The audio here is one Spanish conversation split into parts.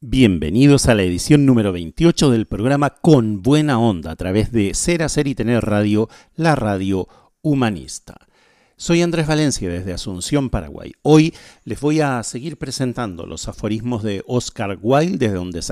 Bienvenidos a la edición número 28 del programa Con Buena Onda a través de Ser, Hacer y Tener Radio, la radio humanista. Soy Andrés Valencia desde Asunción, Paraguay. Hoy les voy a seguir presentando los aforismos de Oscar Wilde, desde donde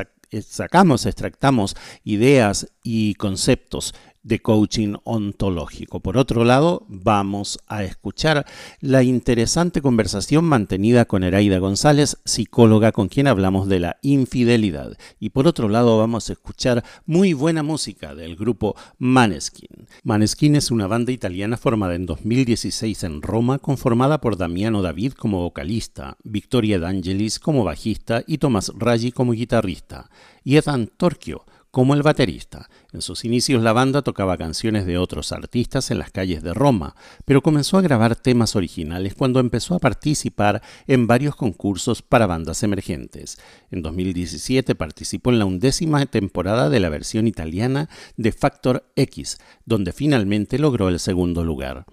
sacamos, extractamos ideas y conceptos de coaching ontológico. Por otro lado, vamos a escuchar la interesante conversación mantenida con Heraida González, psicóloga con quien hablamos de la infidelidad. Y por otro lado, vamos a escuchar muy buena música del grupo Maneskin. Maneskin es una banda italiana formada en 2016 en Roma, conformada por Damiano David como vocalista, Victoria D'Angelis como bajista y Tomás Raggi como guitarrista, y Ethan Torchio como el baterista. En sus inicios la banda tocaba canciones de otros artistas en las calles de Roma, pero comenzó a grabar temas originales cuando empezó a participar en varios concursos para bandas emergentes. En 2017 participó en la undécima temporada de la versión italiana de Factor X, donde finalmente logró el segundo lugar.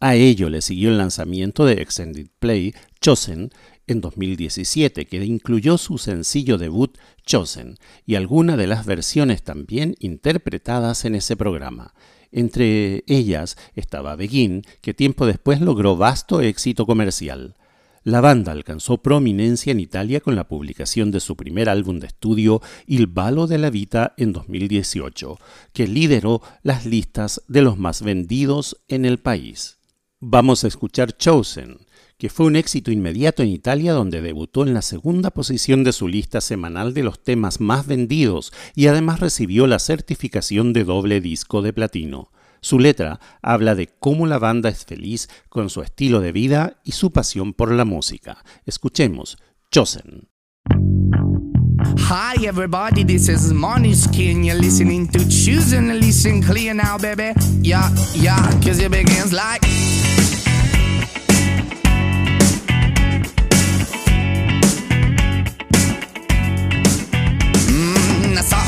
A ello le siguió el lanzamiento de Extended Play Chosen en 2017, que incluyó su sencillo debut Chosen y algunas de las versiones también interpretadas en ese programa. Entre ellas estaba Begin, que tiempo después logró vasto éxito comercial. La banda alcanzó prominencia en Italia con la publicación de su primer álbum de estudio Il Balo la Vita en 2018, que lideró las listas de los más vendidos en el país. Vamos a escuchar Chosen, que fue un éxito inmediato en Italia donde debutó en la segunda posición de su lista semanal de los temas más vendidos y además recibió la certificación de doble disco de platino. Su letra habla de cómo la banda es feliz con su estilo de vida y su pasión por la música. Escuchemos Chosen. Hi everybody, this is Skin. You're listening to Chosen. Listen clear now, baby. Yeah, yeah, cause it begins like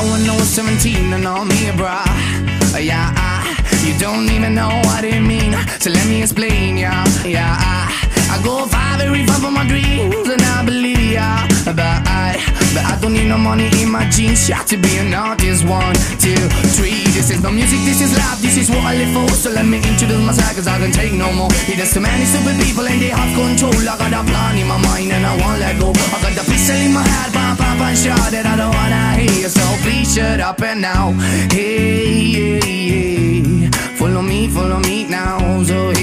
when I was 17 and all me, bruh. Uh, yeah, I, you don't even know what it mean. So let me explain, yeah, yeah. I, I go far, every far from my dreams, and I believe, yeah. But I, but I don't need no money in my jeans. Yeah, to be an artist, one, two, three. This is no music, this is life, this is what I live for. So let me introduce myself, cause I can take no more. Yeah, there's too many stupid people and they have control. I got a plan in my mind and I won't let go. I got the pistol in my head, pop, and shot that I don't wanna hear. So please shut up and now. Hey, hey, hey. Follow me, follow me now. So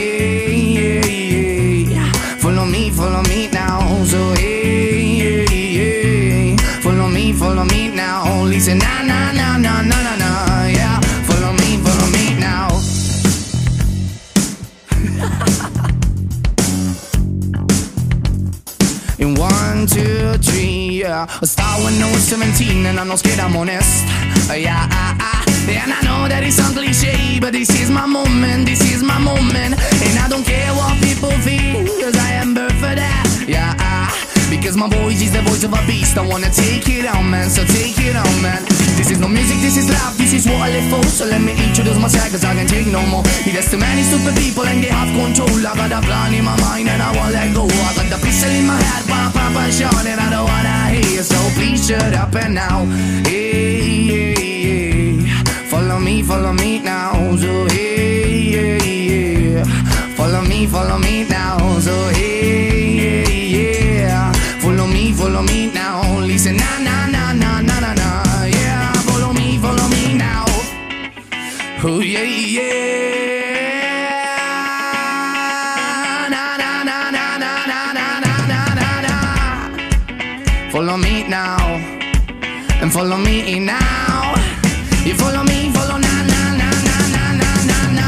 yeah. I start when I was 17 and I'm not scared, I'm honest. Uh, yeah, uh, uh. And I know that it sounds cliche, but this is my moment, this is my moment. And I don't care what people think, cause I am birthed for that. Yeah, uh, because my voice is the voice of a beast. I wanna take it on, man, so take it on, man. This is no music, this is love, this is what I live for. So let me introduce myself, cause I can take no more. There's too many stupid people and they have control. I got a plan in my mind and I won't let go. I got the pistol in my head, pop, and shot, and I don't wanna hear. So please shut up and now. Hey, hey, hey. Follow me, follow me now. So hey, hey, hey. Follow me, follow me now. So hey, follow me now. You follow me, follow na na na na na na na na.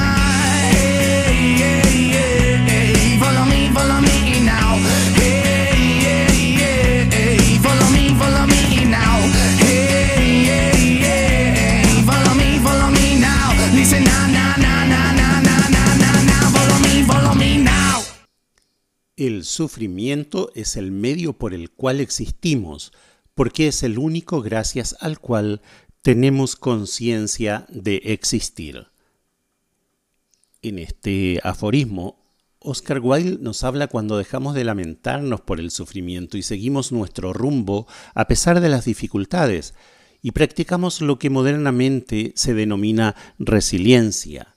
Hey, hey, hey, hey. Follow me, follow me now. Hey, hey, hey, hey. Follow me, follow me now. Hey, hey, hey, hey. Follow me, follow me now. Listen na na na na na na na na na. Follow me, follow me now. El sufrimiento es el medio por el cual existimos porque es el único gracias al cual tenemos conciencia de existir. En este aforismo, Oscar Wilde nos habla cuando dejamos de lamentarnos por el sufrimiento y seguimos nuestro rumbo a pesar de las dificultades y practicamos lo que modernamente se denomina resiliencia.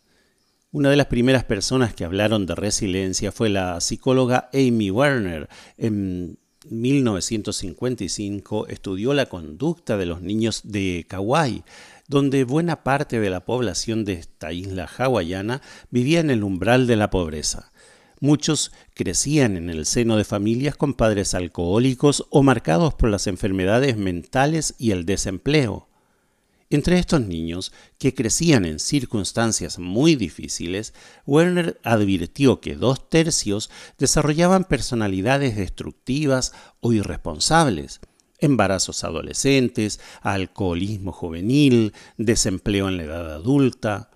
Una de las primeras personas que hablaron de resiliencia fue la psicóloga Amy Werner. En 1955 estudió la conducta de los niños de Kauai, donde buena parte de la población de esta isla hawaiana vivía en el umbral de la pobreza. Muchos crecían en el seno de familias con padres alcohólicos o marcados por las enfermedades mentales y el desempleo. Entre estos niños, que crecían en circunstancias muy difíciles, Werner advirtió que dos tercios desarrollaban personalidades destructivas o irresponsables, embarazos adolescentes, alcoholismo juvenil, desempleo en la edad adulta.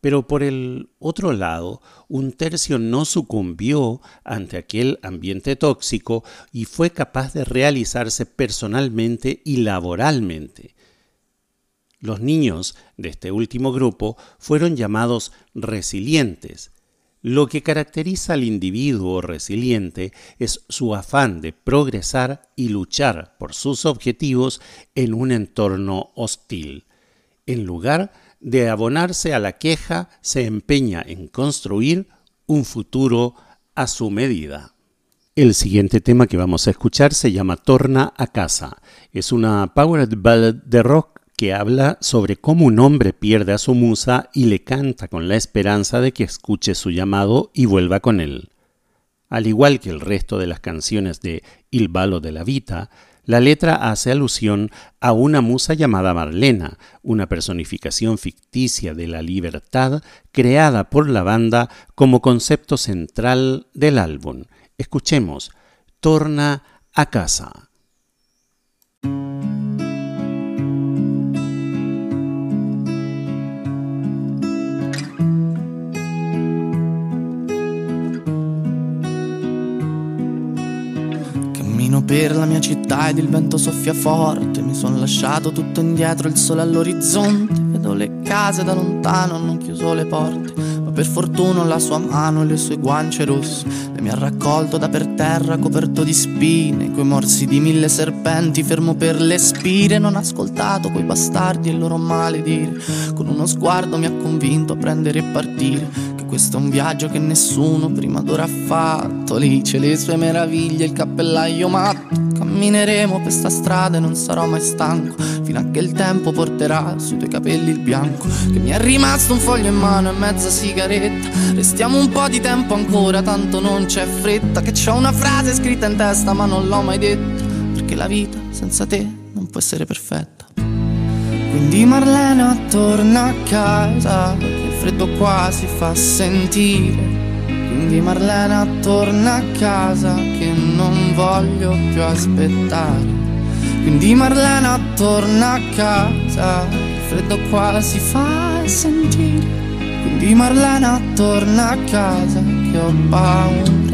Pero por el otro lado, un tercio no sucumbió ante aquel ambiente tóxico y fue capaz de realizarse personalmente y laboralmente. Los niños de este último grupo fueron llamados resilientes. Lo que caracteriza al individuo resiliente es su afán de progresar y luchar por sus objetivos en un entorno hostil, en lugar de abonarse a la queja, se empeña en construir un futuro a su medida. El siguiente tema que vamos a escuchar se llama Torna a casa. Es una powered ballad de rock que habla sobre cómo un hombre pierde a su musa y le canta con la esperanza de que escuche su llamado y vuelva con él. Al igual que el resto de las canciones de Il Balo de la Vita, la letra hace alusión a una musa llamada Marlena, una personificación ficticia de la libertad creada por la banda como concepto central del álbum. Escuchemos, Torna a casa. Per la mia città ed il vento soffia forte. Mi sono lasciato tutto indietro, il sole all'orizzonte. Vedo le case da lontano, hanno chiuso le porte. Ma per fortuna la sua mano e le sue guance rosse. Le mi ha raccolto da per terra, coperto di spine. Coi morsi di mille serpenti, fermo per le spire. Non ho ascoltato quei bastardi e il loro maledire. Con uno sguardo mi ha convinto a prendere e partire questo è un viaggio che nessuno prima d'ora ha fatto. Lì c'è le sue meraviglie, il cappellaio matto. Cammineremo per sta strada e non sarò mai stanco. Fino a che il tempo porterà sui tuoi capelli il bianco. Che mi è rimasto un foglio in mano e mezza sigaretta. Restiamo un po' di tempo ancora, tanto non c'è fretta. Che c'ho una frase scritta in testa, ma non l'ho mai detta. Perché la vita senza te non può essere perfetta. Quindi Marlena torna a casa freddo qua si fa sentire. Quindi Marlena torna a casa che non voglio più aspettare. Quindi Marlena torna a casa, il freddo qua si fa sentire. Quindi Marlena torna a casa che ho paura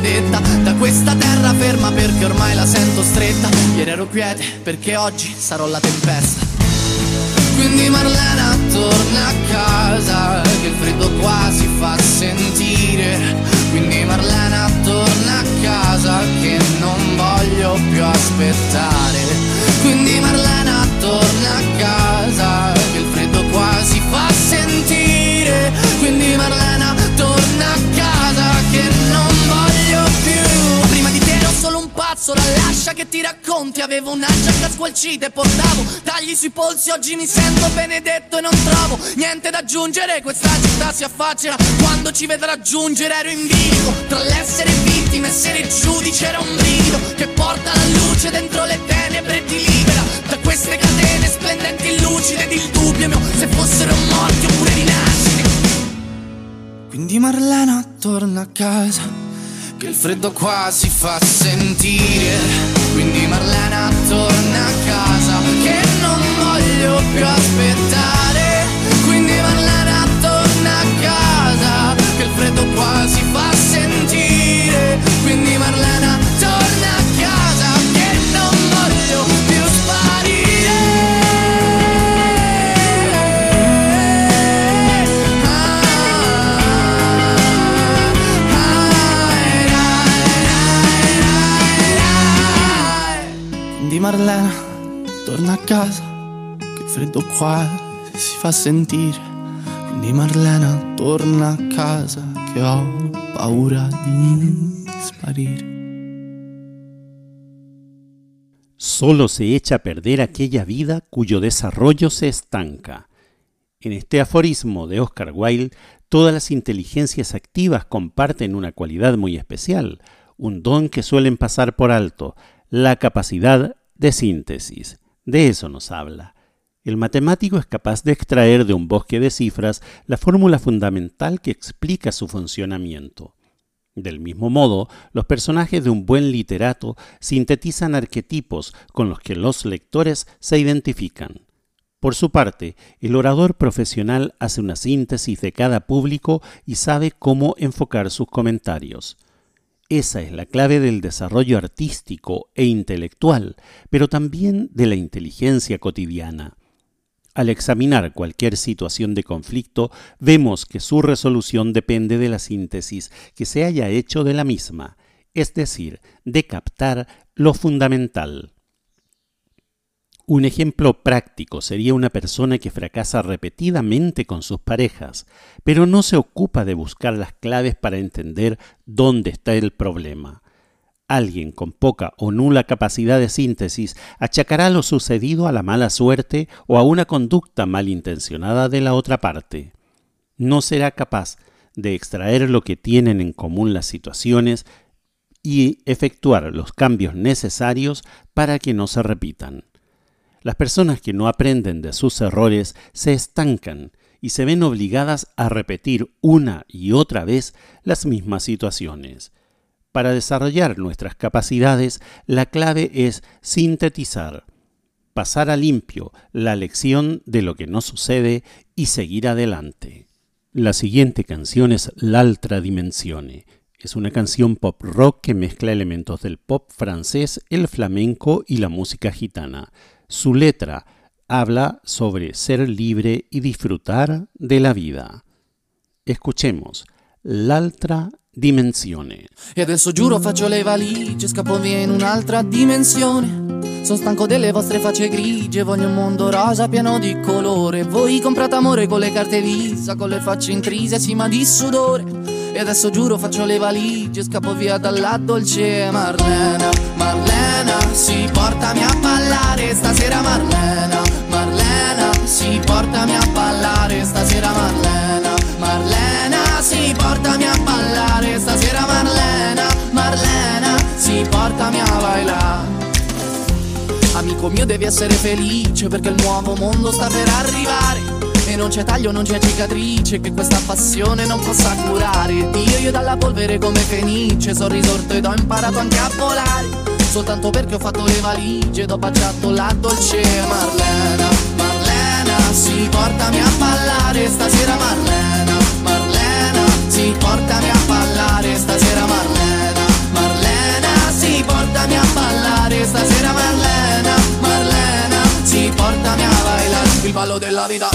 vendetta da questa terra ferma perché ormai la sento stretta. Ieri ero quiete perché oggi sarò la tempesta. Quindi Marlena torna a casa che il freddo qua si fa sentire. Quindi Marlena torna a casa che non voglio più aspettare. Quindi Marlena torna a casa che il freddo solo lascia che ti racconti. Avevo una giacca squalcita e portavo Tagli sui polsi, oggi mi sento benedetto e non trovo Niente da aggiungere, questa città si affaccia Quando ci vedrà giungere. Ero in bilico Tra l'essere vittima e essere giudice. Era un brivido Che porta la luce dentro le tenebre e ti libera. Da queste catene splendenti e lucide ed il dubbio mio Se fossero morti oppure rinasciti Quindi Marlena torna a casa che il freddo qua si fa sentire. Quindi Marlena torna a casa, che non voglio più aspettare. Quindi Marlena torna a casa, che il freddo qua si fa casa, freddo qua si fa sentire. Marlena torna a casa, che ho paura di sparire. Solo se echa a perder aquella vida cuyo desarrollo se estanca. En este aforismo de Oscar Wilde, todas las inteligencias activas comparten una cualidad muy especial, un don que suelen pasar por alto, la capacidad de síntesis. De eso nos habla. El matemático es capaz de extraer de un bosque de cifras la fórmula fundamental que explica su funcionamiento. Del mismo modo, los personajes de un buen literato sintetizan arquetipos con los que los lectores se identifican. Por su parte, el orador profesional hace una síntesis de cada público y sabe cómo enfocar sus comentarios. Esa es la clave del desarrollo artístico e intelectual, pero también de la inteligencia cotidiana. Al examinar cualquier situación de conflicto, vemos que su resolución depende de la síntesis que se haya hecho de la misma, es decir, de captar lo fundamental. Un ejemplo práctico sería una persona que fracasa repetidamente con sus parejas, pero no se ocupa de buscar las claves para entender dónde está el problema. Alguien con poca o nula capacidad de síntesis achacará lo sucedido a la mala suerte o a una conducta malintencionada de la otra parte. No será capaz de extraer lo que tienen en común las situaciones y efectuar los cambios necesarios para que no se repitan. Las personas que no aprenden de sus errores se estancan y se ven obligadas a repetir una y otra vez las mismas situaciones. Para desarrollar nuestras capacidades, la clave es sintetizar, pasar a limpio la lección de lo que no sucede y seguir adelante. La siguiente canción es L'altra dimensione. Es una canción pop rock que mezcla elementos del pop francés, el flamenco y la música gitana. Su letra habla sobre ser libre y disfrutar de la vida. Escuchemos l'altra dimensione. E adesso giuro faccio le valigie, scappo via in un'altra dimensione. Sono stanco delle vostre facce grigie, voglio un mondo rosa pieno di colore. Voi comprate amore con le carte visa, con le facce intrise, sì ma di sudore. E adesso giuro faccio le valigie, scappo via dalla dolce Marlena, Marlena, si portami a ballare stasera Marlena, Marlena, si portami a ballare stasera Marlena, Marlena, si portami a ballare stasera Marlena, Marlena, si portami a bailare. Amico mio devi essere felice perché il nuovo mondo sta per arrivare. E non c'è taglio, non c'è cicatrice che questa passione non possa curare. Dio io dalla polvere come fenice sono risorto ed ho imparato anche a volare. Soltanto perché ho fatto le valigie ed ho baciato la dolce Marlena. Marlena, si portami a ballare stasera Marlena Si portami a ballare stasera Marlena Marlena, si portami a ballare stasera Marlena Marlena, si portami a bailar il ballo della vita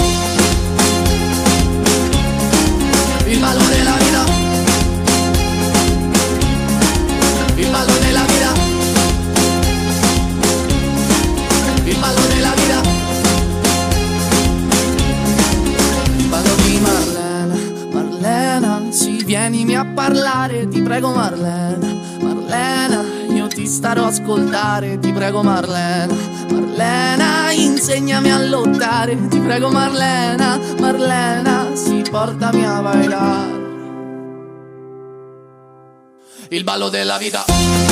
a parlare Ti prego Marlena Marlena, io ti starò a ascoltare, ti prego Marlena, Marlena, insegnami a lottare, ti prego Marlena, Marlena, si portami a bailar. Il ballo della vita.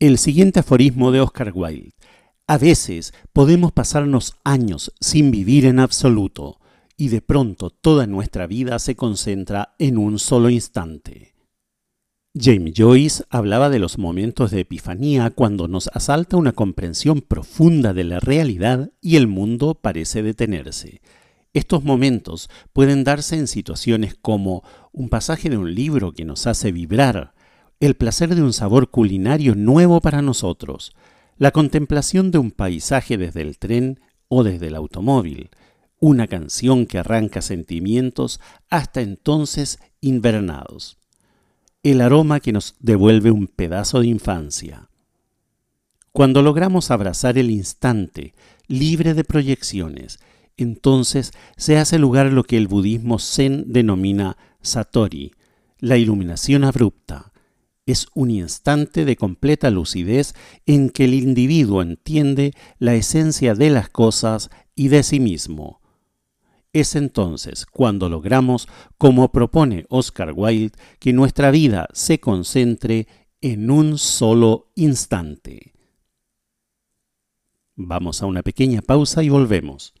El siguiente aforismo de Oscar Wilde. A veces podemos pasarnos años sin vivir en absoluto y de pronto toda nuestra vida se concentra en un solo instante. James Joyce hablaba de los momentos de epifanía cuando nos asalta una comprensión profunda de la realidad y el mundo parece detenerse. Estos momentos pueden darse en situaciones como un pasaje de un libro que nos hace vibrar, el placer de un sabor culinario nuevo para nosotros, la contemplación de un paisaje desde el tren o desde el automóvil, una canción que arranca sentimientos hasta entonces invernados, el aroma que nos devuelve un pedazo de infancia. Cuando logramos abrazar el instante, libre de proyecciones, entonces se hace lugar lo que el budismo zen denomina satori, la iluminación abrupta, es un instante de completa lucidez en que el individuo entiende la esencia de las cosas y de sí mismo. Es entonces cuando logramos, como propone Oscar Wilde, que nuestra vida se concentre en un solo instante. Vamos a una pequeña pausa y volvemos.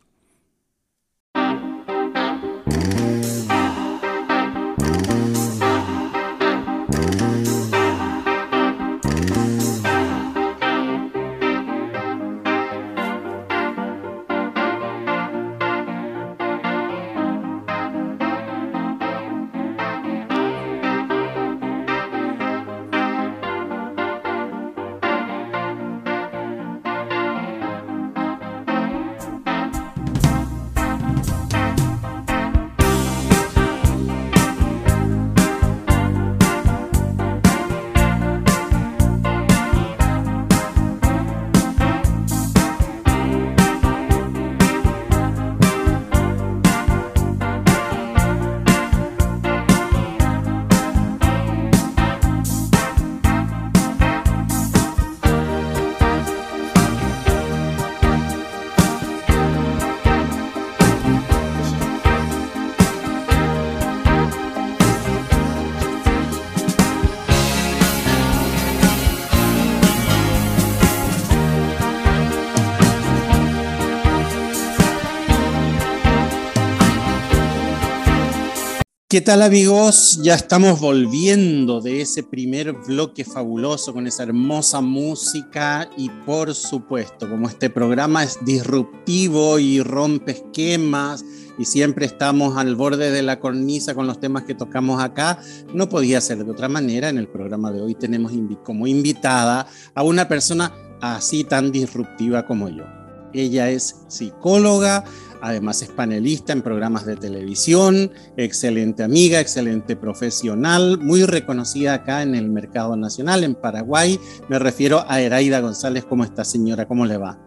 ¿Qué tal amigos? Ya estamos volviendo de ese primer bloque fabuloso con esa hermosa música y por supuesto, como este programa es disruptivo y rompe esquemas y siempre estamos al borde de la cornisa con los temas que tocamos acá, no podía ser de otra manera. En el programa de hoy tenemos como invitada a una persona así tan disruptiva como yo. Ella es psicóloga, Además es panelista en programas de televisión, excelente amiga, excelente profesional, muy reconocida acá en el mercado nacional, en Paraguay. Me refiero a Eraida González. ¿Cómo está, señora? ¿Cómo le va?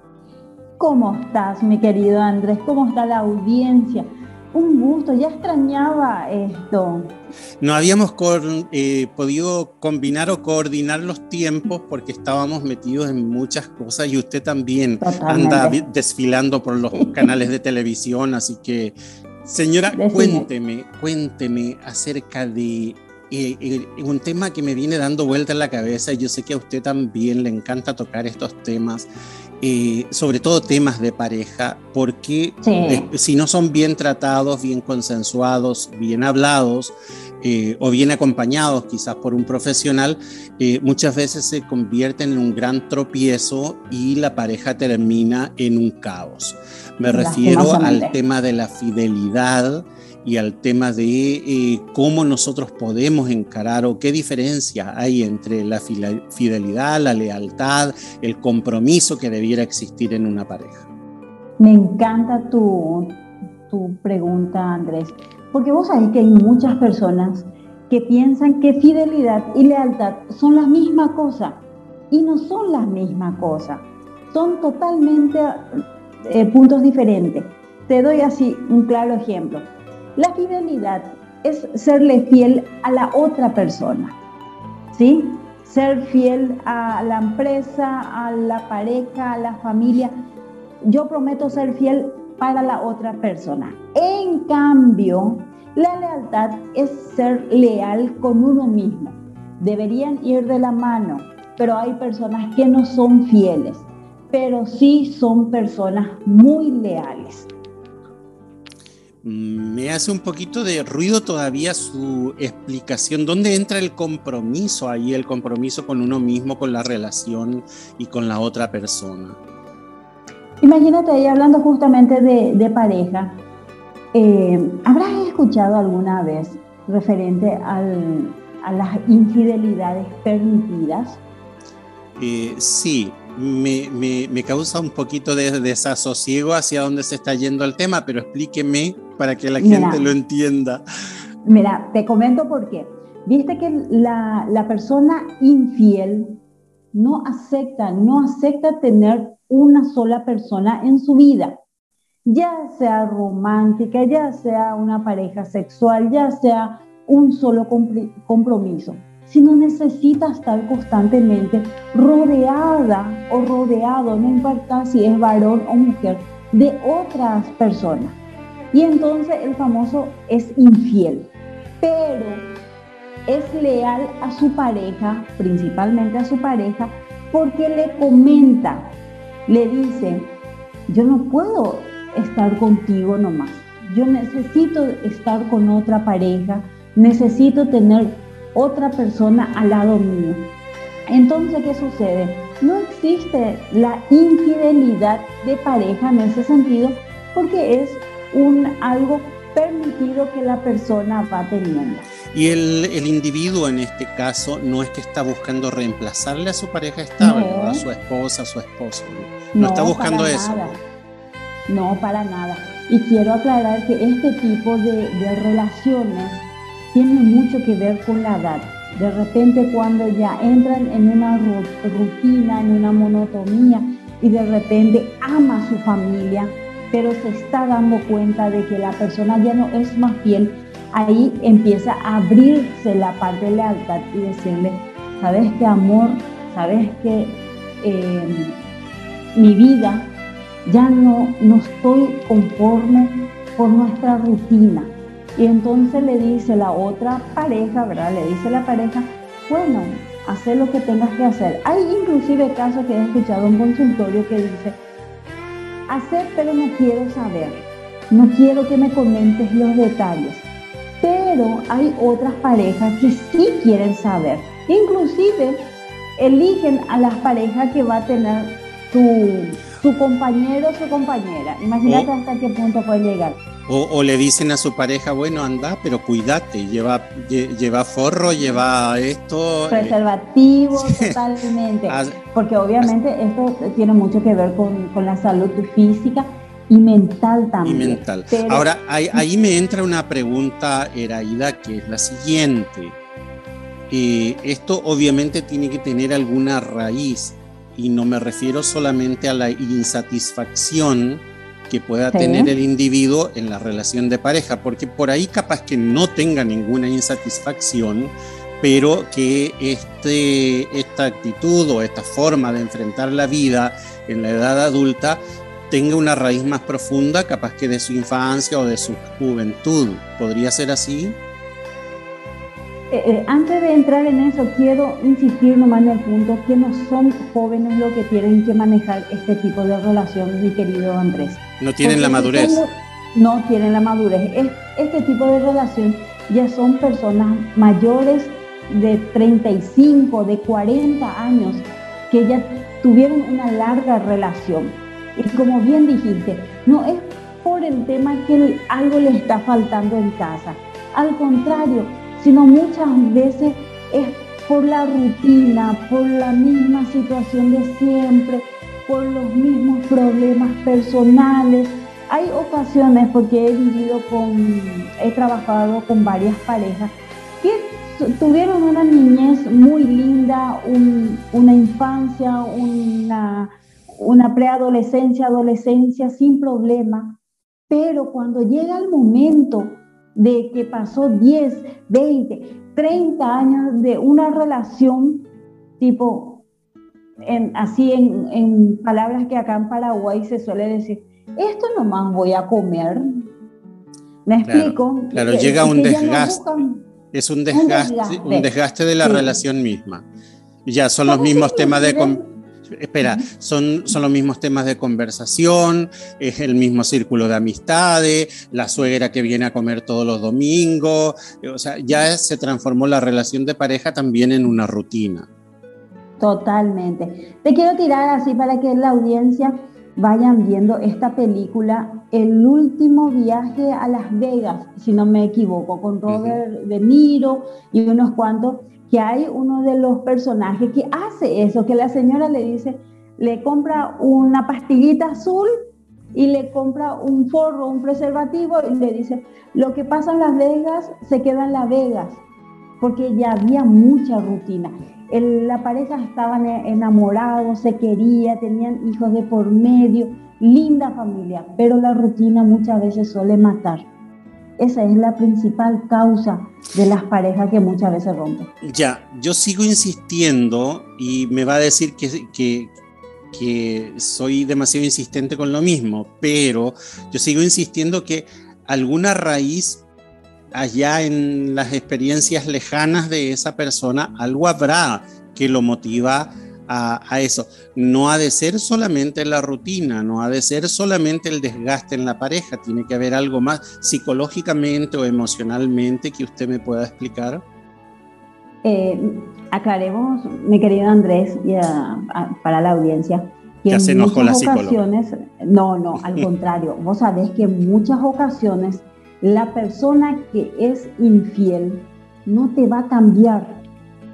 ¿Cómo estás, mi querido Andrés? ¿Cómo está la audiencia? Un gusto, ya extrañaba esto. No habíamos eh, podido combinar o coordinar los tiempos porque estábamos metidos en muchas cosas y usted también anda desfilando por los canales de televisión, así que, señora, cuénteme, cuénteme acerca de eh, eh, un tema que me viene dando vuelta en la cabeza y yo sé que a usted también le encanta tocar estos temas eh, sobre todo temas de pareja, porque si no son bien tratados, bien consensuados, bien hablados eh, o bien acompañados quizás por un profesional, muchas veces se convierten en un gran tropiezo y la pareja termina en un caos. Me refiero al tema de la fidelidad y al tema de eh, cómo nosotros podemos encarar o qué diferencia hay entre la fidelidad, la lealtad, el compromiso que debiera existir en una pareja. Me encanta tu, tu pregunta, Andrés, porque vos sabés que hay muchas personas que piensan que fidelidad y lealtad son la misma cosa y no son la misma cosa. Son totalmente eh, puntos diferentes. Te doy así un claro ejemplo. La fidelidad es serle fiel a la otra persona, ¿sí? Ser fiel a la empresa, a la pareja, a la familia. Yo prometo ser fiel para la otra persona. En cambio, la lealtad es ser leal con uno mismo. Deberían ir de la mano, pero hay personas que no son fieles, pero sí son personas muy leales. Me hace un poquito de ruido todavía su explicación. ¿Dónde entra el compromiso ahí, el compromiso con uno mismo, con la relación y con la otra persona? Imagínate ahí hablando justamente de, pareja. Eh, ¿Habrás escuchado alguna vez referente a las infidelidades permitidas? Eh, sí, me, causa un poquito de desasosiego hacia dónde se está yendo el tema, pero explíqueme para que la gente lo entienda. Mira, te comento por qué. Viste que la, la persona infiel no acepta, no acepta tener una sola persona en su vida, ya sea romántica, ya sea una pareja sexual, ya sea un solo compromiso sino necesita estar constantemente rodeada o rodeado, no importa si es varón o mujer, de otras personas. Y entonces el famoso es infiel, pero es leal a su pareja, principalmente a su pareja, porque le comenta, le dice, yo no puedo estar contigo nomás, yo necesito estar con otra pareja, necesito tener otra persona al lado mío. Entonces, ¿qué sucede? No existe la infidelidad de pareja en ese sentido porque es un algo permitido que la persona va teniendo. Y el, el, individuo en este caso no es que está buscando reemplazarle a su pareja estable, a su esposa, a su esposo. No, está buscando eso. No, para nada. Y quiero aclarar que este tipo de, de relaciones tiene mucho que ver con la edad. De repente cuando ya entran en una rutina, en una monotonía y de repente ama a su familia, pero se está dando cuenta de que la persona ya no es más fiel, ahí empieza a abrirse la parte de lealtad y decirle, sabes qué amor, sabes que eh, mi vida ya no, no estoy conforme con nuestra rutina y entonces le dice la otra pareja, ¿verdad? Le dice la pareja, bueno, haz lo que tengas que hacer. Hay inclusive casos que he escuchado en consultorio que dice, hacer pero no quiero saber, no quiero que me comentes los detalles. Pero hay otras parejas que sí quieren saber. Inclusive eligen a las parejas que va a tener su, su compañero o su compañera. Imagínate hasta qué punto puede llegar. O, le dicen a su pareja, bueno, anda, pero cuídate, lleva, lleva forro, lleva esto. Eh, Preservativo, totalmente. Porque obviamente esto tiene mucho que ver con, la salud física y mental también. Y mental. Ahora, ahí, me entra una pregunta, Eraida, que es la siguiente. Eh, esto obviamente tiene que tener alguna raíz y no me refiero solamente a la insatisfacción que pueda tener el individuo en la relación de pareja, porque por ahí capaz que no tenga ninguna insatisfacción, pero que este, esta actitud o esta forma de enfrentar la vida en la edad adulta tenga una raíz más profunda, capaz que de su infancia o de su juventud. ¿Podría ser así? Eh, eh, antes de entrar en eso, quiero insistir nomás en el punto que no son jóvenes los que tienen que manejar este tipo de relación, mi querido Andrés. No tienen la madurez. no tienen la madurez. Este tipo de relación ya son personas mayores de 35, de 40 años, que ya tuvieron una larga relación. Y como bien dijiste, no es por el tema que algo le está faltando en casa. Al contrario, sino muchas veces es por la rutina, por la misma situación de siempre, por los mismos problemas personales. Hay ocasiones, porque he vivido con, he trabajado con varias parejas, que tuvieron una niñez muy linda, una infancia, una, una preadolescencia, adolescencia sin problema, pero cuando llega el momento de que pasó 10, 20, 30 años de una relación tipo, en, así en, en palabras que acá en Paraguay se suele decir, esto nomás voy a comer. ¿Me explico? Claro, llega un desgaste. es un desgaste, un desgaste, de la relación misma. Ya son los mismos temas de espera, son, son los mismos temas de conversación, es el mismo círculo de amistades, la suegra que viene a comer todos los domingos, o sea, ya se transformó la relación de pareja también en una rutina. Totalmente. Te quiero tirar así para que la audiencia vayan viendo esta película, El último viaje a Las Vegas, si no me equivoco, con Robert De Niro y unos cuantos que hay uno de los personajes que hace eso, que la señora le dice, le compra una pastillita azul y le compra un forro, un preservativo y le dice, lo que pasa en Las Vegas se queda en Las Vegas, porque ya había mucha rutina. la pareja estaban enamorados, se quería, tenían hijos de por medio, linda familia, pero la rutina muchas veces suele matar. Esa es la principal causa de las parejas que muchas veces rompen. Ya, yo sigo insistiendo y me va a decir que, que, soy demasiado insistente con lo mismo, pero yo sigo insistiendo que alguna raíz allá en las experiencias lejanas de esa persona, algo habrá que lo motiva a, eso. No ha de ser solamente la rutina, no ha de ser solamente el desgaste en la pareja, tiene que haber algo más psicológicamente o emocionalmente que usted me pueda explicar. Eh, aclaremos, mi querido Andrés, y para la audiencia, que en muchas ocasiones, no, no, al contrario, vos sabés que en muchas ocasiones la persona que es infiel no te va a cambiar.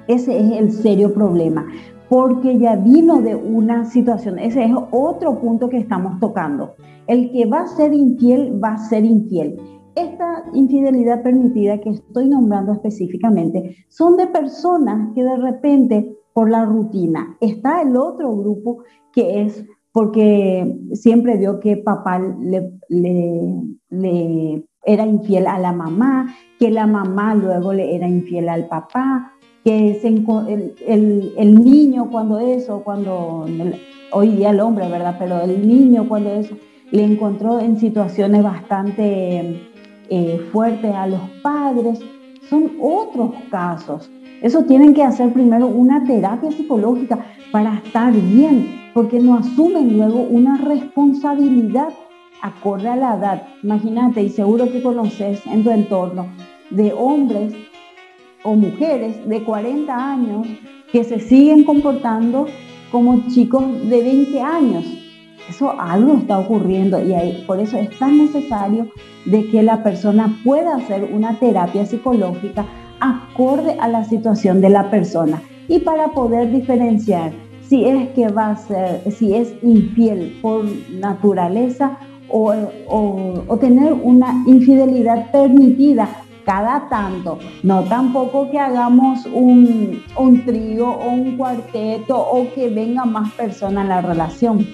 Ese es el serio problema porque ya vino de una situación. Ese es otro punto que estamos tocando. El que va a ser infiel, va a ser infiel. Esta infidelidad permitida que estoy nombrando específicamente son de personas que de repente por la rutina. Está el otro grupo que es porque siempre vio que papá le, le era infiel a la mamá, que la mamá luego le era infiel al papá, que el, el, niño cuando eso, cuando hoy día el hombre, ¿verdad? Pero el niño cuando eso le encontró en situaciones bastante eh, fuertes a los padres, son otros casos. Eso tienen que hacer primero una terapia psicológica para estar bien, porque no asumen luego una responsabilidad acorde a la edad. Imagínate, y seguro que conoces en tu entorno, de hombres o mujeres de 40 años que se siguen comportando como chicos de 20 años. Eso algo está ocurriendo y por eso es tan necesario de que la persona pueda hacer una terapia psicológica acorde a la situación de la persona y para poder diferenciar si es que va a ser, si es infiel por naturaleza o, o tener una infidelidad permitida cada tanto, no tampoco que hagamos un, un trío o un cuarteto o que venga más personas en la relación.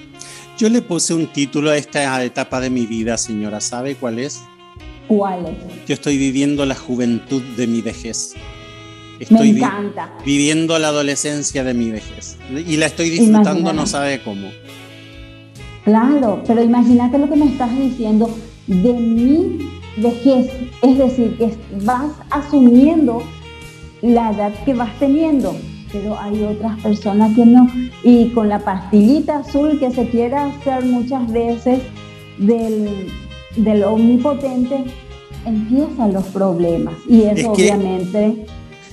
Yo le puse un título a esta etapa de mi vida, señora, ¿sabe cuál es? ¿Cuál es? Yo estoy viviendo la juventud de mi vejez. Estoy Me encanta. viviendo la adolescencia de mi vejez. Y la estoy disfrutando, no sabe cómo. Claro, pero imagínate lo que me estás diciendo de mi vejez, es decir, que vas asumiendo la edad que vas teniendo, pero hay otras personas que no. Y con la pastillita azul que se quiere hacer muchas veces del, del omnipotente, empiezan los problemas. Y eso obviamente...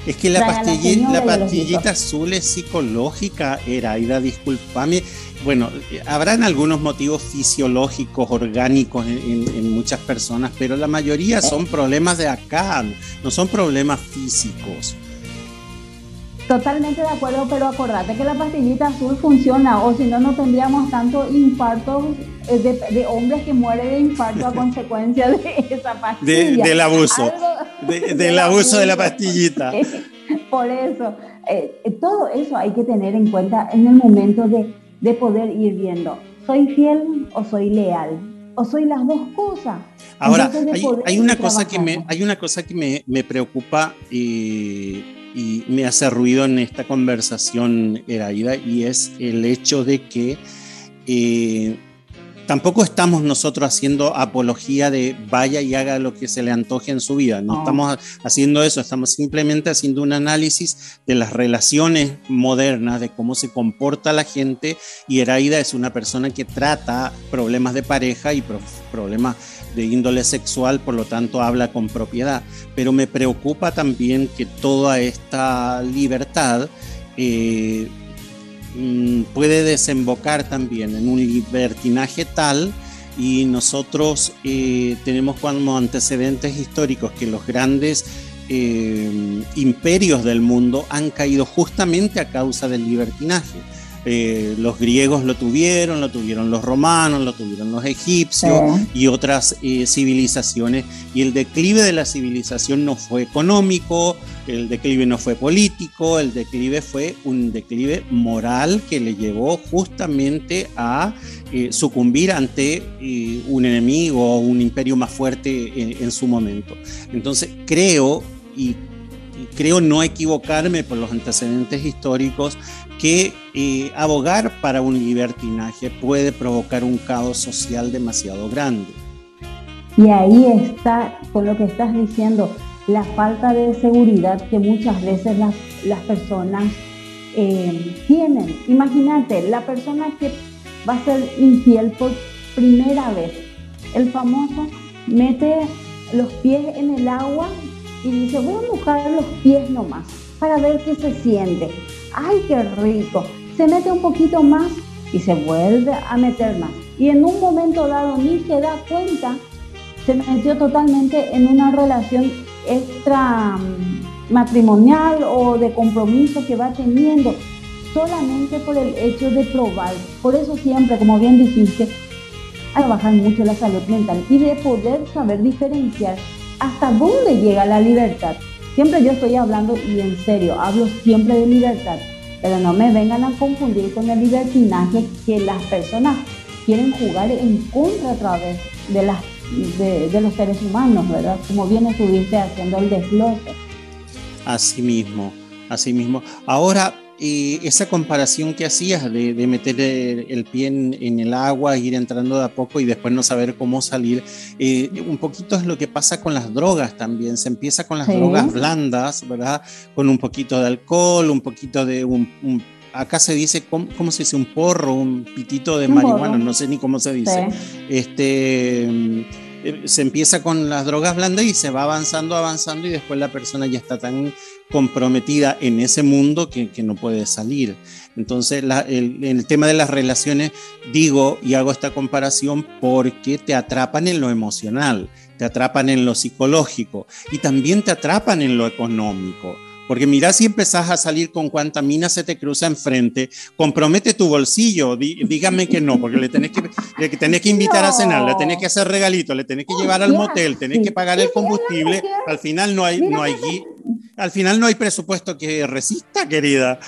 Es que la, pastillita, la pastillita azul es psicológica, Eraida, discúlpame bueno, habrán algunos motivos fisiológicos, orgánicos en, muchas personas, pero la mayoría son problemas de acá, no son problemas físicos. Totalmente de acuerdo, pero acordate que la pastillita azul funciona, o si no, no tendríamos tanto infartos eh, de, hombres que mueren de infarto a consecuencia de esa pastilla. del abuso, del abuso de la pastillita. Por eso, eh, todo eso hay que tener en cuenta en el momento de, de poder ir viendo, ¿soy fiel o soy leal? ¿O soy las dos cosas? Ahora, hay, una cosa que me, hay una cosa que me, me preocupa y, y, me hace ruido en esta conversación, Eraida, y es el hecho de que eh, tampoco estamos nosotros haciendo apología de vaya y haga lo que se le antoje en su vida. No, estamos haciendo eso, estamos simplemente haciendo un análisis de las relaciones modernas, de cómo se comporta la gente. Y Eraida es una persona que trata problemas de pareja y problemas de índole sexual, por lo tanto habla con propiedad. Pero me preocupa también que toda esta libertad eh, Mm, puede desembocar también en un libertinaje tal y nosotros eh, tenemos como antecedentes históricos que los grandes eh, imperios del mundo han caído justamente a causa del libertinaje. Eh, los griegos lo tuvieron, lo tuvieron los romanos, lo tuvieron los egipcios y otras eh, civilizaciones. Y el declive de la civilización no fue económico, el declive no fue político, el declive fue un declive moral que le llevó justamente a eh, sucumbir ante un enemigo o un imperio más fuerte en, su momento. Entonces creo y creo no equivocarme por los antecedentes históricos, que eh, abogar para un libertinaje puede provocar un caos social demasiado grande. Y ahí está, con lo que estás diciendo, la falta de seguridad que muchas veces las, las personas eh, tienen. Imagínate, la persona que va a ser infiel por primera vez, el famoso mete los pies en el agua y dice, voy a mojar los pies nomás para ver qué se siente ¡ay, qué rico! Se mete un poquito más y se vuelve a meter más. Y en un momento dado ni se da cuenta, se metió totalmente en una relación extra mm, matrimonial o de compromiso que va teniendo solamente por el hecho de probar. Por eso siempre, como bien dijiste, hay trabajar mucho la salud mental y de poder saber diferenciar hasta dónde llega la libertad Siempre yo estoy hablando y en serio, hablo siempre de libertad, pero no me vengan a confundir con el libertinaje que las personas quieren jugar en contra a través de, las, de, los seres humanos, ¿verdad? Como bien estuviste haciendo el desglose. Así mismo, así mismo. Ahora, esa comparación que hacías de, meter el, pie en, el agua, ir entrando de a poco y después no saber cómo salir, eh, un poquito es lo que pasa con las drogas también. Se empieza con las drogas blandas, ¿verdad? Con un poquito de alcohol, un poquito de un, acá se dice, ¿cómo, se dice? Un porro, un pitito de marihuana, no sé ni cómo se dice. Este eh, se empieza con las drogas blandas y se va avanzando, avanzando y después la persona ya está tan comprometida en ese mundo que, no puede salir. Entonces, el, el, tema de las relaciones, digo y hago esta comparación porque te atrapan en lo emocional, te atrapan en lo psicológico y también te atrapan en lo económico. Porque mira si empezás a salir con cuánta mina se te cruza enfrente, compromete tu bolsillo, dígame que no, porque le tenés que, le tenés que invitar a cenar, le tenés que hacer regalito, le tenés que llevar al motel, tenés que pagar el combustible, al final no hay, no hay, al final no hay presupuesto que resista, querida.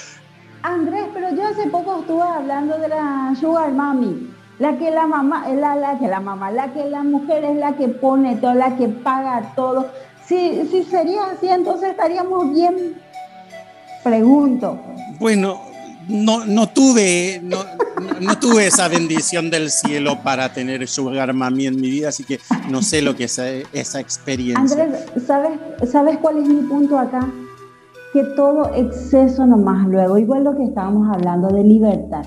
Andrés, pero yo hace poco estuve hablando de la Sugar Mami. La que la mamá, la, la que la mamá, la que la mujer es la que pone todo, la que paga todo. Si, si sería así, entonces estaríamos bien. Pregunto. Bueno, no, no tuve, no, no, tuve esa bendición del cielo para tener Sugar Mami en mi vida, así que no sé lo que es esa experiencia. Andrés, ¿sabes, ¿sabes cuál es mi punto acá? Que todo exceso nomás luego, igual lo que estábamos hablando de libertad.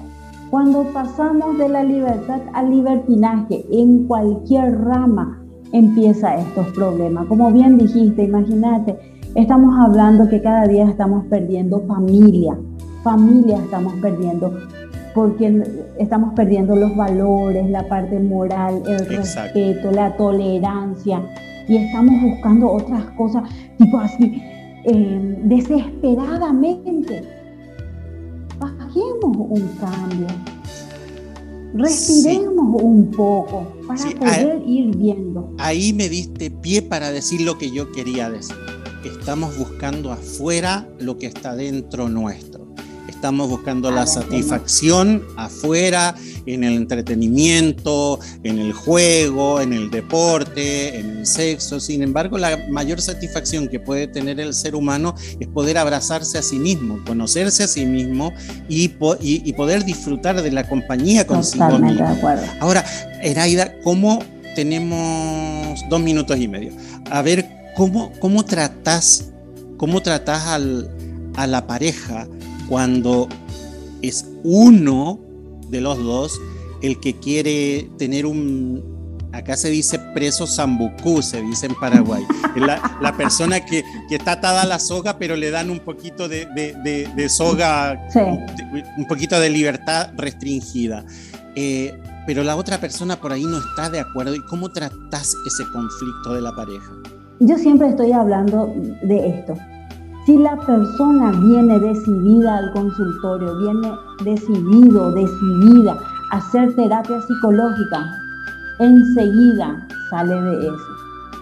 Cuando pasamos de la libertad al libertinaje en cualquier rama, empieza estos problemas. Como bien dijiste, imagínate, estamos hablando que cada día estamos perdiendo familia, familia estamos perdiendo, porque estamos perdiendo los valores, la parte moral, el respeto, la tolerancia, y estamos buscando otras cosas, tipo así, eh, desesperadamente. Bajemos un cambio. Respiremos un poco para poder ir viendo. Ahí me diste pie para decir lo que yo quería decir. Estamos buscando afuera lo que está dentro nuestro. Estamos buscando la satisfacción afuera, en el entretenimiento, en el juego, en el deporte, en el sexo. Sin embargo, la mayor satisfacción que puede tener el ser humano es poder abrazarse a sí mismo, conocerse a sí mismo y, y, poder disfrutar de la compañía consigo acuerdo. Ahora, Eraida, ¿cómo tenemos dos minutos y medio? A ver, ¿cómo, cómo tratás, cómo tratás al, a la pareja cuando es uno de los dos el que quiere tener un, acá se dice preso zambucú, se dice en Paraguay. La, la persona que, que, está atada a la soga, pero le dan un poquito de, de, de, soga, un poquito de libertad restringida. Eh, pero la otra persona por ahí no está de acuerdo. ¿Y cómo tratas ese conflicto de la pareja? Yo siempre estoy hablando de esto. Si la persona viene decidida al consultorio, viene decidido, decidida a hacer terapia psicológica, enseguida sale de eso,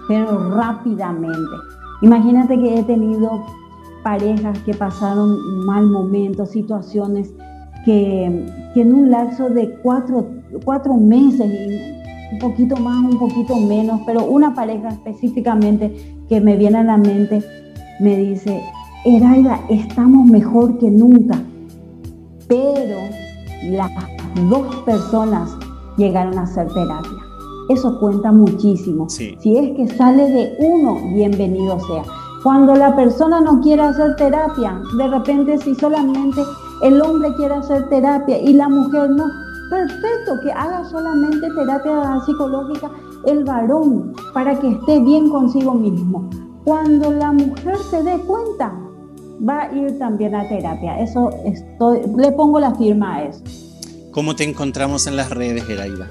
pero rápidamente. Imagínate que he tenido parejas que pasaron mal momentos, situaciones que, que en un lapso de cuatro, cuatro meses, un poquito más, un poquito menos, pero una pareja específicamente que me viene a la mente, me dice, Eraida, estamos mejor que nunca, pero las dos personas llegaron a hacer terapia. Eso cuenta muchísimo. Si es que sale de uno, bienvenido sea. Cuando la persona no quiere hacer terapia, de repente si solamente el hombre quiere hacer terapia y la mujer no, perfecto, que haga solamente terapia psicológica el varón para que esté bien consigo mismo. Cuando la mujer se dé cuenta, va a ir también a terapia. Eso estoy, le pongo la firma a eso. ¿Cómo te encontramos en las redes, Eraida?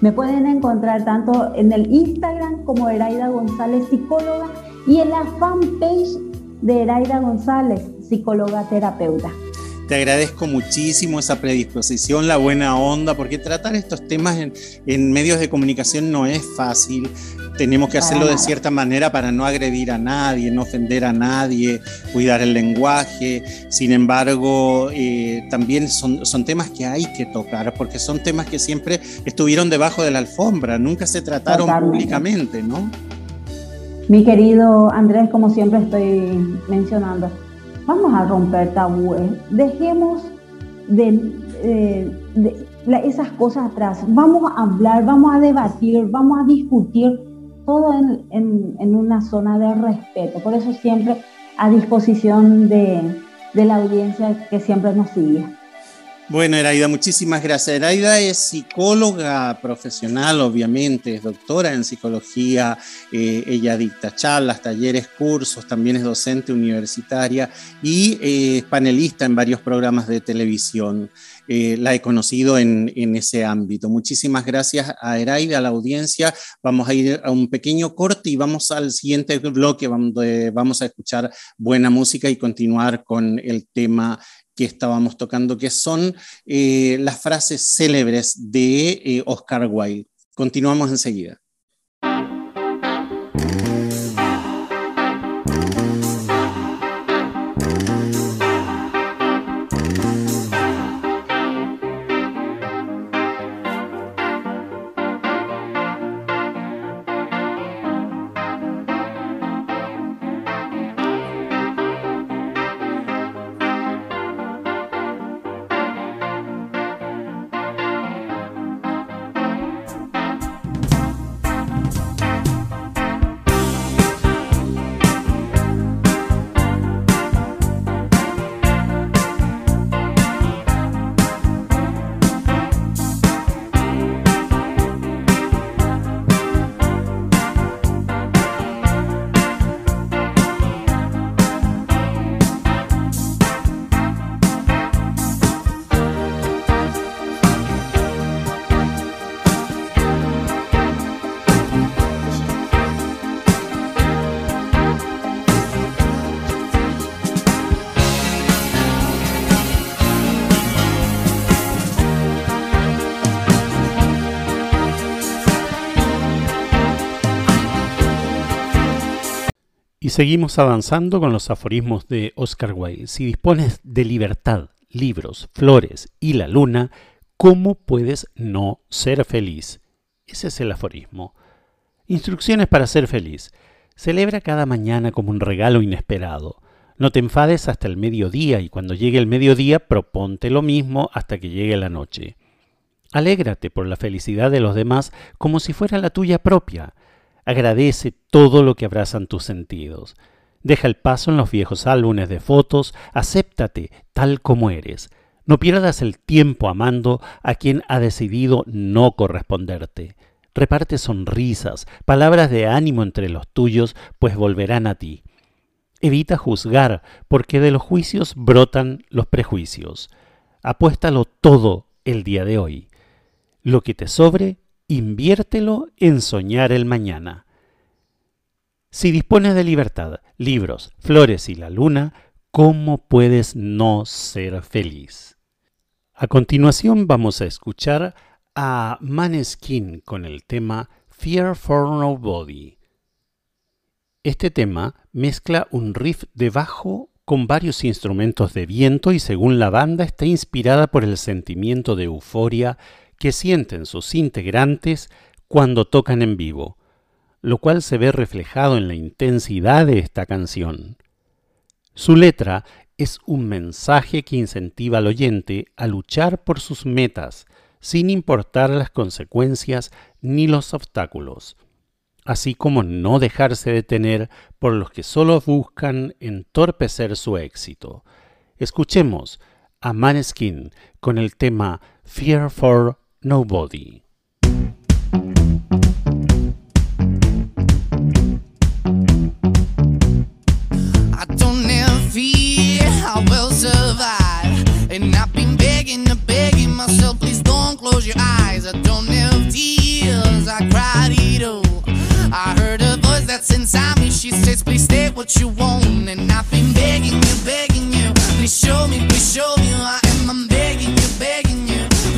Me pueden encontrar tanto en el Instagram como Eraida González, psicóloga, y en la fanpage de Eraida González, psicóloga terapeuta. Te agradezco muchísimo esa predisposición, la buena onda, porque tratar estos temas en, en medios de comunicación no es fácil tenemos que hacerlo de cierta manera para no agredir a nadie, no ofender a nadie, cuidar el lenguaje. Sin embargo, eh, también son, son temas que hay que tocar, porque son temas que siempre estuvieron debajo de la alfombra, nunca se trataron públicamente, ¿no? Mi querido Andrés, como siempre estoy mencionando, vamos a romper tabúes, dejemos de, eh, de esas cosas atrás, vamos a hablar, vamos a debatir, vamos a discutir todo en, una zona de respeto. Por eso siempre a disposición de, de la audiencia que siempre nos sigue. Bueno, Eraida, muchísimas gracias. Eraida es psicóloga profesional, obviamente, es doctora en psicología, eh, ella dicta charlas, talleres, cursos, también es docente universitaria y eh, es panelista en varios programas de televisión. Eh, la he conocido en, en, ese ámbito. Muchísimas gracias a Eraida, a la audiencia. Vamos a ir a un pequeño corte y vamos al siguiente bloque donde vamos a escuchar buena música y continuar con el tema que estábamos tocando, que son eh, las frases célebres de eh, Oscar Wilde. Continuamos enseguida. Seguimos avanzando con los aforismos de Oscar Wilde. Si dispones de libertad, libros, flores y la luna, ¿cómo puedes no ser feliz? Ese es el aforismo. Instrucciones para ser feliz. Celebra cada mañana como un regalo inesperado. No te enfades hasta el mediodía y cuando llegue el mediodía proponte lo mismo hasta que llegue la noche. Alégrate por la felicidad de los demás como si fuera la tuya propia. Agradece todo lo que abrazan tus sentidos. Deja el paso en los viejos álbumes de fotos, acéptate tal como eres. No pierdas el tiempo amando a quien ha decidido no corresponderte. Reparte sonrisas, palabras de ánimo entre los tuyos, pues volverán a ti. Evita juzgar, porque de los juicios brotan los prejuicios. Apuéstalo todo el día de hoy. Lo que te sobre, inviértelo en soñar el mañana. Si dispones de libertad, libros, flores y la luna, ¿cómo puedes no ser feliz? A continuación vamos a escuchar a Maneskin con el tema Fear for Nobody. Este tema mezcla un riff de bajo con varios instrumentos de viento y según la banda está inspirada por el sentimiento de euforia que sienten sus integrantes cuando tocan en vivo, lo cual se ve reflejado en la intensidad de esta canción. Su letra es un mensaje que incentiva al oyente a luchar por sus metas, sin importar las consecuencias ni los obstáculos, así como no dejarse detener por los que solo buscan entorpecer su éxito. Escuchemos a Maneskin con el tema Fear for Nobody. I don't have fear, I will survive. And I've been begging and begging myself, please don't close your eyes. I don't have tears, I cried it all. I heard a voice that's inside me, she says, please say what you want. And I've been begging you, begging you, please show me, please show me I am. I'm begging you, begging you,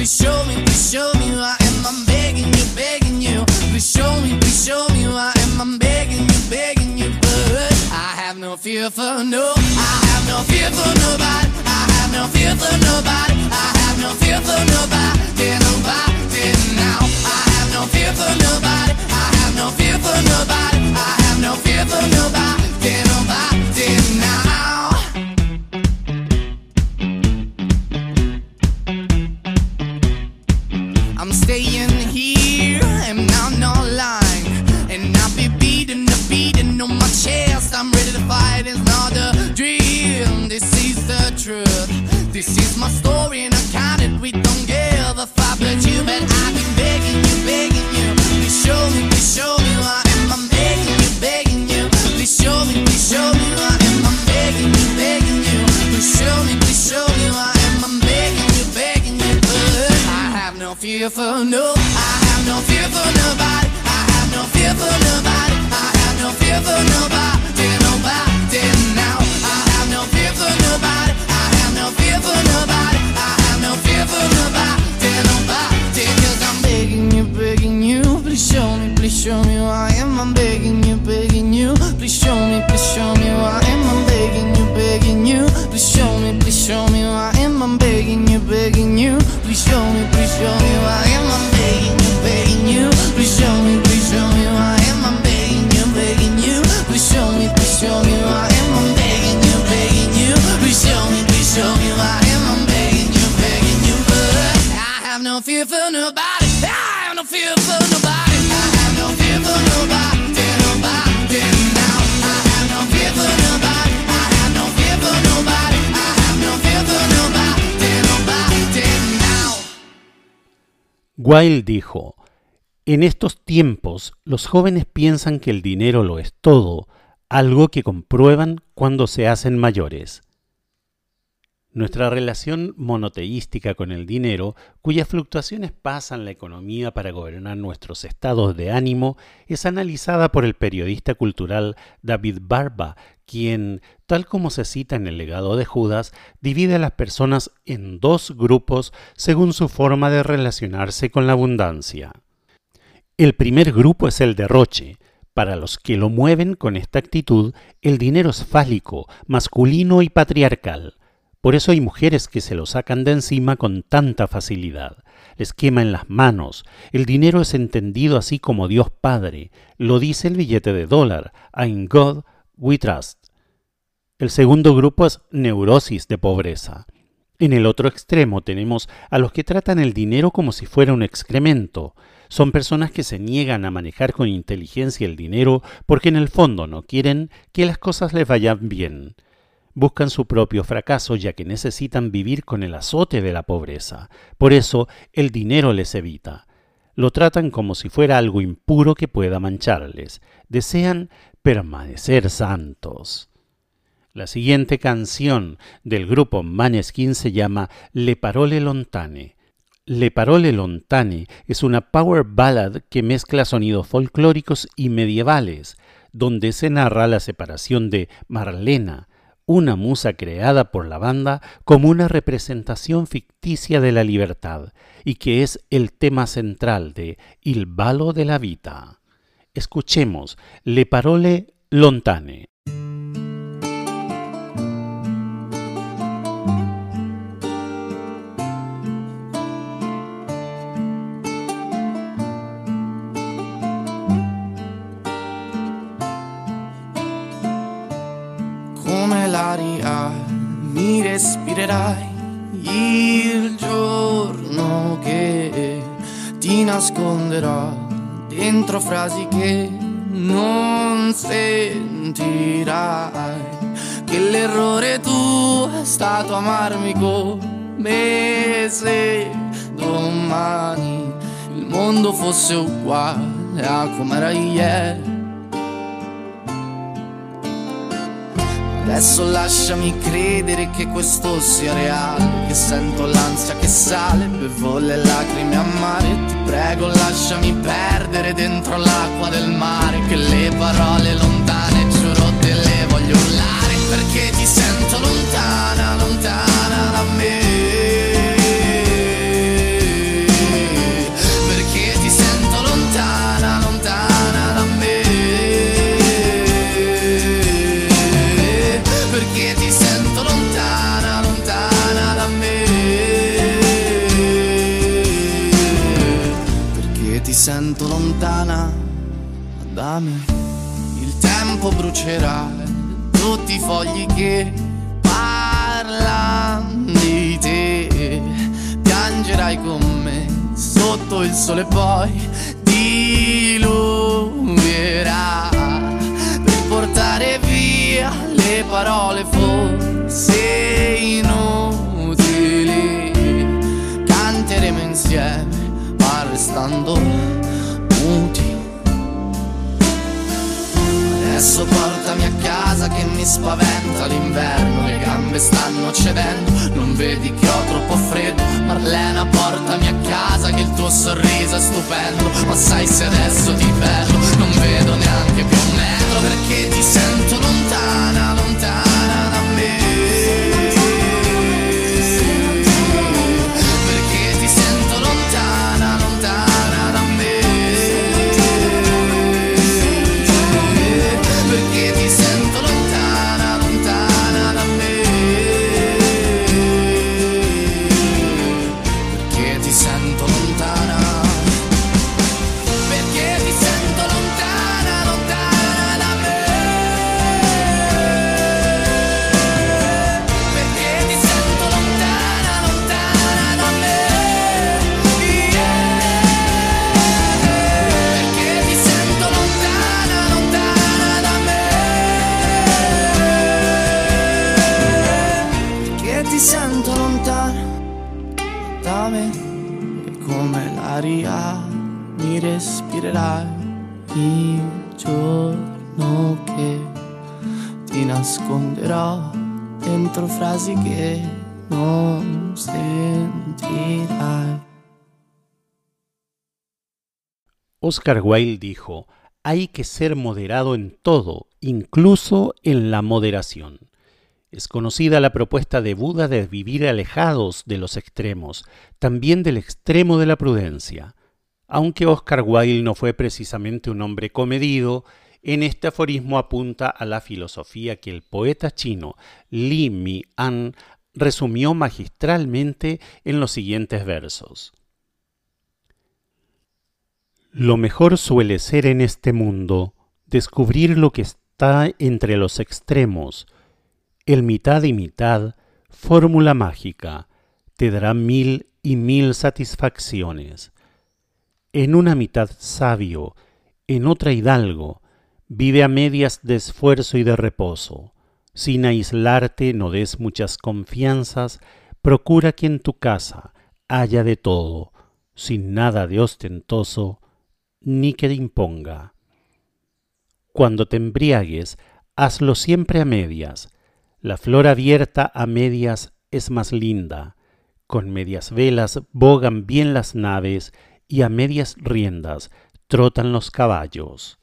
please show me, please show me who I am. I'm begging you, begging you, please show me, please show me who I am. I'm begging you, begging you, but I have no fear for no, I have no fear for nobody I have no fear for nobody. I have no fear for nobody. Nobody now. I have no fear for nobody. I have no fear for nobody. I have no fear for nobody. Nobody now. Wilde dijo, en estos tiempos los jóvenes piensan que el dinero lo es todo, algo que comprueban cuando se hacen mayores. Nuestra relación monoteística con el dinero, cuyas fluctuaciones pasan la economía para gobernar nuestros estados de ánimo, es analizada por el periodista cultural David Barba, quien, tal como se cita en el legado de Judas, divide a las personas en dos grupos según su forma de relacionarse con la abundancia. El primer grupo es el derroche, Para los que lo mueven con esta actitud, el dinero es fálico, masculino y patriarcal. Por eso hay mujeres que se lo sacan de encima con tanta facilidad. Les quema en las manos. El dinero es entendido así como Dios Padre. Lo dice el billete de dólar. In God we trust. El segundo grupo es neurosis de pobreza. En el otro extremo tenemos a los que tratan el dinero como si fuera un excremento. Son personas que se niegan a manejar con inteligencia el dinero porque en el fondo no quieren que las cosas les vayan bien. Buscan su propio fracaso ya que necesitan vivir con el azote de la pobreza. Por eso el dinero les evita. Lo tratan como si fuera algo impuro que pueda mancharles. Desean permanecer santos. La siguiente canción del grupo Maneskin se llama Le Parole Lontane. Le Parole Lontane es una power ballad que mezcla sonidos folclóricos y medievales, donde se narra la separación de Marlena, una musa creada por la banda como una representación ficticia de la libertad, y que es el tema central de Il Balo de la Vita. Escuchemos Le Parole Lontane. L'aria mi respirerai il giorno che ti nasconderò dentro frasi che non sentirai che l'errore tu è stato amarmi come se domani il mondo fosse uguale a come era ieri Adesso lasciami credere che questo sia reale Che sento l'ansia che sale, bevo le lacrime amare. Ti prego lasciami perdere dentro l'acqua del mare Che le parole lontane giuro te le voglio urlare Perché ti sento lontana, lontana da me tempo brucerà tutti i fogli che parlano di te. Piangerai con me sotto il sole poi diluvierà per portare via le parole forse inutili. Canteremo insieme ma restando Adesso portami a casa che mi spaventa l'inverno, le gambe stanno cedendo, non vedi che ho troppo freddo. Marlena, portami a casa che il tuo sorriso è stupendo, ma sai se adesso ti perdo, non vedo neanche più un metro perché ti sento Oscar Wilde dijo, hay que ser moderado en todo, incluso en la moderación. Es conocida la propuesta de Buda de vivir alejados de los extremos, también del extremo de la prudencia. Aunque Oscar Wilde no fue precisamente un hombre comedido, en este aforismo apunta a la filosofía que el poeta chino Li Mi-an resumió magistralmente en los siguientes versos. Lo mejor suele ser en este mundo descubrir lo que está entre los extremos. El mitad y mitad, fórmula mágica, te dará mil y mil satisfacciones. En una mitad sabio, en otra hidalgo, vive a medias de esfuerzo y de reposo. Sin aislarte no des muchas confianzas, procura que en tu casa haya de todo, sin nada de ostentoso, ni que te imponga. Cuando te embriagues, hazlo siempre a medias. La flor abierta a medias es más linda. Con medias velas bogan bien las naves y a medias riendas trotan los caballos.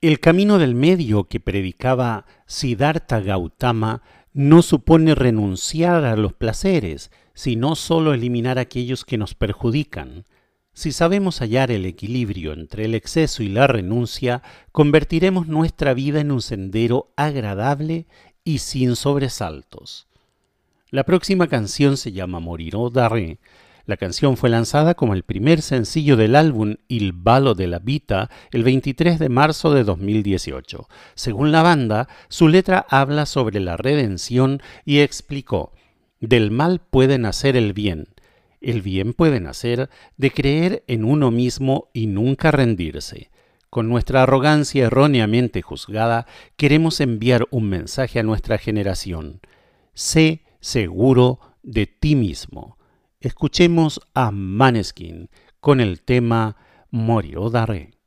El camino del medio que predicaba Siddhartha Gautama no supone renunciar a los placeres, sino sólo eliminar aquellos que nos perjudican. Si sabemos hallar el equilibrio entre el exceso y la renuncia, convertiremos nuestra vida en un sendero agradable y sin sobresaltos. La próxima canción se llama Moriró Daré. La canción fue lanzada como el primer sencillo del álbum Il Ballo de la Vita el 23 de marzo de 2018. Según la banda, su letra habla sobre la redención y explicó del mal puede nacer el bien. El bien puede nacer de creer en uno mismo y nunca rendirse. Con nuestra arrogancia erróneamente juzgada, queremos enviar un mensaje a nuestra generación. Sé seguro de ti mismo. Escuchemos a Maneskin con el tema Morirò da Re.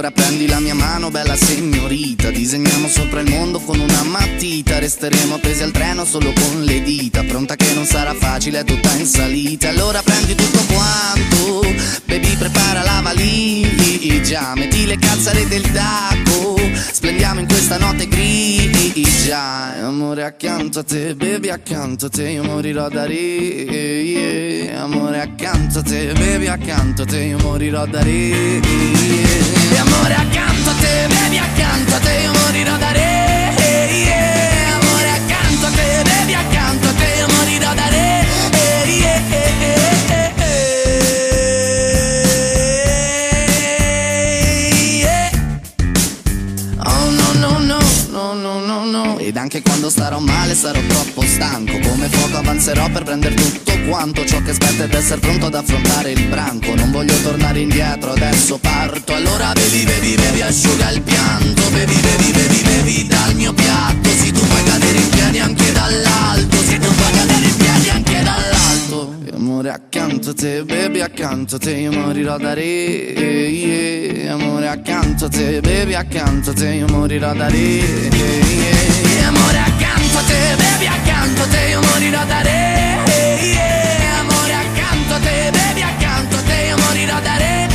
Allora prendi la mia mano, bella signorita. Disegniamo sopra il mondo con una matita. Resteremo appesi al treno solo con le dita. Pronta che non sarà facile, è tutta in salita. Allora prendi tutto quanto. Baby prepara la valigia. Metti le calzare del tacco. Splendiamo in questa notte grigia. Amore accanto a te, baby accanto a te. Io morirò da re. Amore accanto a te, baby accanto a te. Io morirò da re yeah amore accanto a te, bevi accanto a te, io morirò da re. Ed anche quando starò male sarò troppo stanco. Come fuoco avanzerò per prendere tutto quanto Ciò che aspetta ed essere pronto ad affrontare il branco. Non voglio tornare indietro, adesso parto. Allora bevi, bevi, bevi, asciuga il pianto. Bevi, bevi, bevi, bevi dal mio piatto. Se tu puoi cadere in piedi anche dall'alto. Se tu puoi cadere Amore accanto a te, bevi accanto a te Io morirò da re yeah. Amore accanto a te, bevi accanto a te Io morirò da re yeah. Amore accanto a te, bevi accanto a te Io morirò da re yeah. Amore accanto a te, bevi accanto a te Io morirò da re.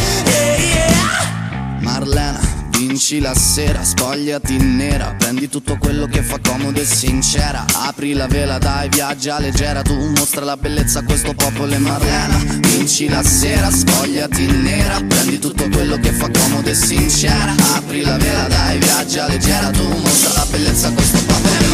Marlena Vinci la sera, spogliati nera Prendi tutto quello che fa comodo e sincera. Apri la vela, dai, viaggia leggera Tu mostra la bellezza a questo popolo e Marlena. Vinci la sera, spogliati nera Prendi tutto quello che fa comodo e sincera. Apri la vela, dai, viaggia leggera Tu mostra la bellezza a questo popolo e Marlena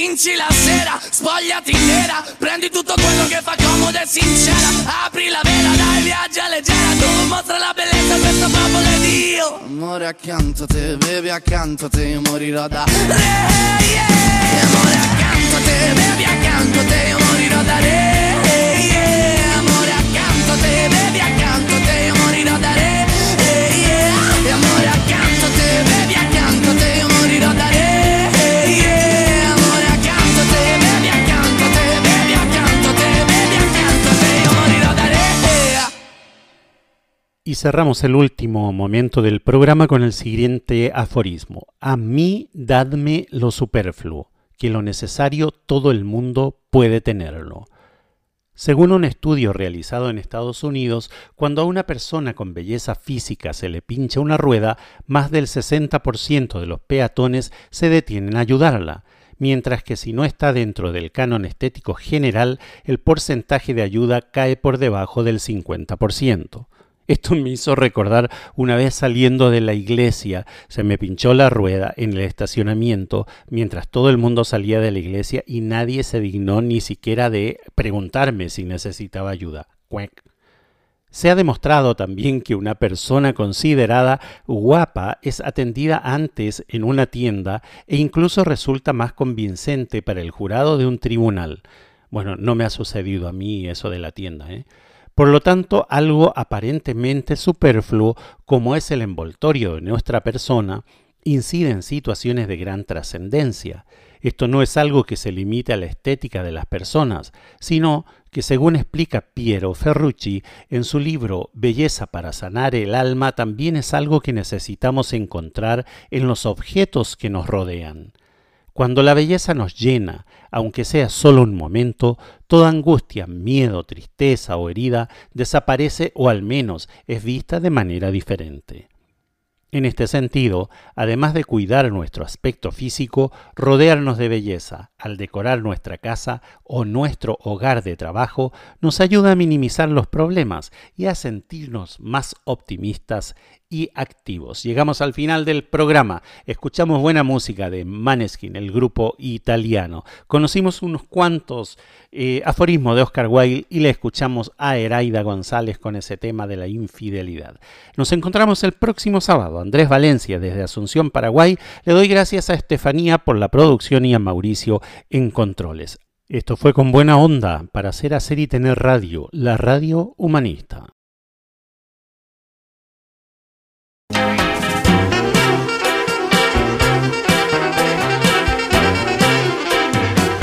Vinci la sera, spogliati nera. Prendi tutto quello che fa comodo e sincera. Apri la vela, dai, viaggia leggera. Tu mostra la bellezza a questo popolo ed io Amore accanto a te, bevi accanto a te Io morirò da re, yeah. Amore accanto a te, bevi accanto a te Io morirò da re, Y cerramos el último momento del programa con el siguiente aforismo. A mí dadme lo superfluo, que lo necesario todo el mundo puede tenerlo. Según un estudio realizado en Estados Unidos, cuando a una persona con belleza física se le pincha una rueda, más del 60% de los peatones se detienen a ayudarla, mientras que si no está dentro del canon estético general, el porcentaje de ayuda cae por debajo del 50%. Esto me hizo recordar una vez saliendo de la iglesia, se me pinchó la rueda en el estacionamiento mientras todo el mundo salía de la iglesia y nadie se dignó ni siquiera de preguntarme si necesitaba ayuda. Se ha demostrado también que una persona considerada guapa es atendida antes en una tienda e incluso resulta más convincente para el jurado de un tribunal. Bueno, no me ha sucedido a mí eso de la tienda, ¿eh? Por lo tanto, algo aparentemente superfluo como es el envoltorio de nuestra persona incide en situaciones de gran trascendencia. Esto no es algo que se limite a la estética de las personas, sino que, según explica Piero Ferrucci en su libro Belleza para sanar el alma, también es algo que necesitamos encontrar en los objetos que nos rodean. Cuando la belleza nos llena, aunque sea solo un momento, toda angustia, miedo, tristeza o herida desaparece o al menos es vista de manera diferente. En este sentido, además de cuidar nuestro aspecto físico, rodearnos de belleza al decorar nuestra casa o nuestro hogar de trabajo nos ayuda a minimizar los problemas y a sentirnos más optimistas y activos. Llegamos al final del programa. Escuchamos buena música de Maneskin, el grupo italiano. Conocimos unos cuantos eh, aforismos de Oscar Wilde y le escuchamos a Heraida González con ese tema de la infidelidad. Nos encontramos el próximo sábado. Andrés Valencia desde Asunción, Paraguay. Le doy gracias a Estefanía por la producción y a Mauricio en controles. Esto fue con buena onda para hacer, hacer y tener radio, la radio humanista.